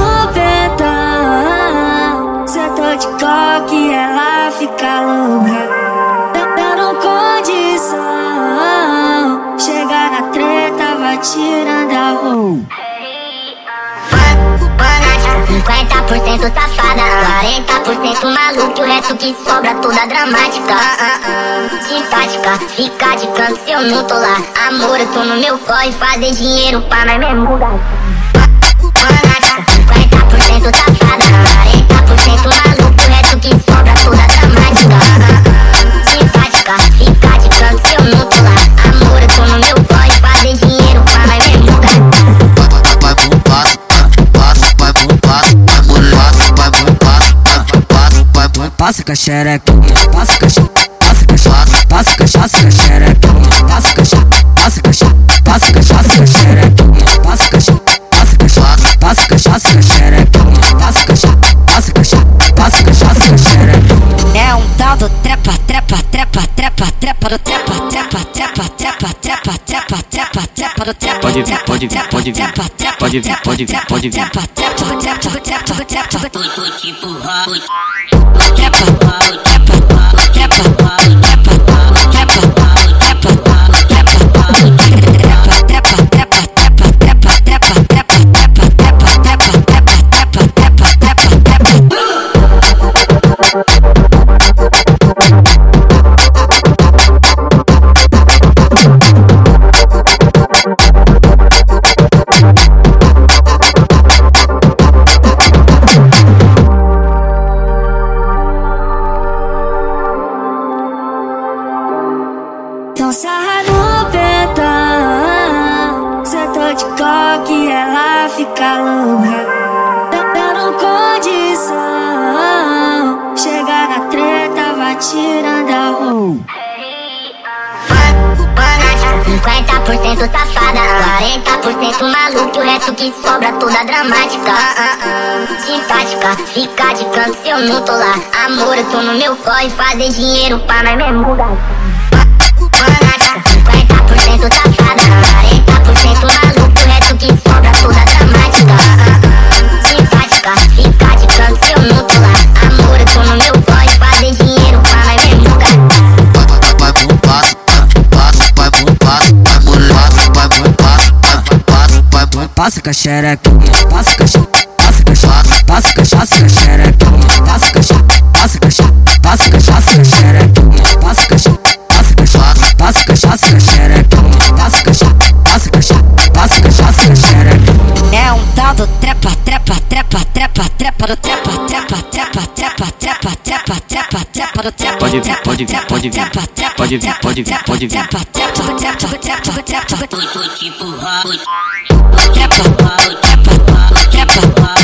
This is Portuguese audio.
movimentão. É Sentou de coque, ela fica louca. Tá dando condição. Chega na treta, vai tirando a roupa. 50% safada, 40% maluco, o resto que sobra toda é dramática. Sintática, fica de canto se eu não tô lá. Amor, eu tô no meu corre, fazer dinheiro pra nós mesmo. Passa com passa com a xereca, passa com passa com a passa com a xereca, passa com a xereca, passa com a xereca, passa com a passa com a xereca, passa com a xereca, passa com a xereca, passa com a passa com a xereca, passa com a xereca, passa com a xereca, passa com a passa com a xereca. É um tal do trepa, trepa, trepa, trepa, trepa, trepa, trepa, trepa, Pode vir, pode vir, pode vir, pode vir, pode vir, pode vir. Trepa, trepa, trepa, trepa, trepa, Tô, tô tipo rock. 40% safada, 40% maluco, o resto que sobra toda dramática. Simpática, fica de canto se eu não tô lá. Amor, eu tô no meu corre, fazer dinheiro pra nós mesmo. Manaca, 50% safada. Passa com a xereca, passa com a xereca, passa com a xereca, passa com a passa com a xereca, passa com a xereca, passa com a xereca, passa com a passa com a xereca, passa com a xereca, passa com a xereca, passa com a passa com a xereca, passa com a xereca, passa com a xereca, passa com a passa com a xereca. É um tal do trepa, trepa, trepa, trepa, trepa do trepa, trepa, trepa, trepa, trepa, trepa, trepa, trepa do trepa. Pode vir, pode vir, pode vir, pode vir, pode vir, pode vir. Trepa, trepa, trepa, trepa, trepa, Tô, tô tipo rock. trepa, trepa, trepa, quebra, quebra, quebra, quebra.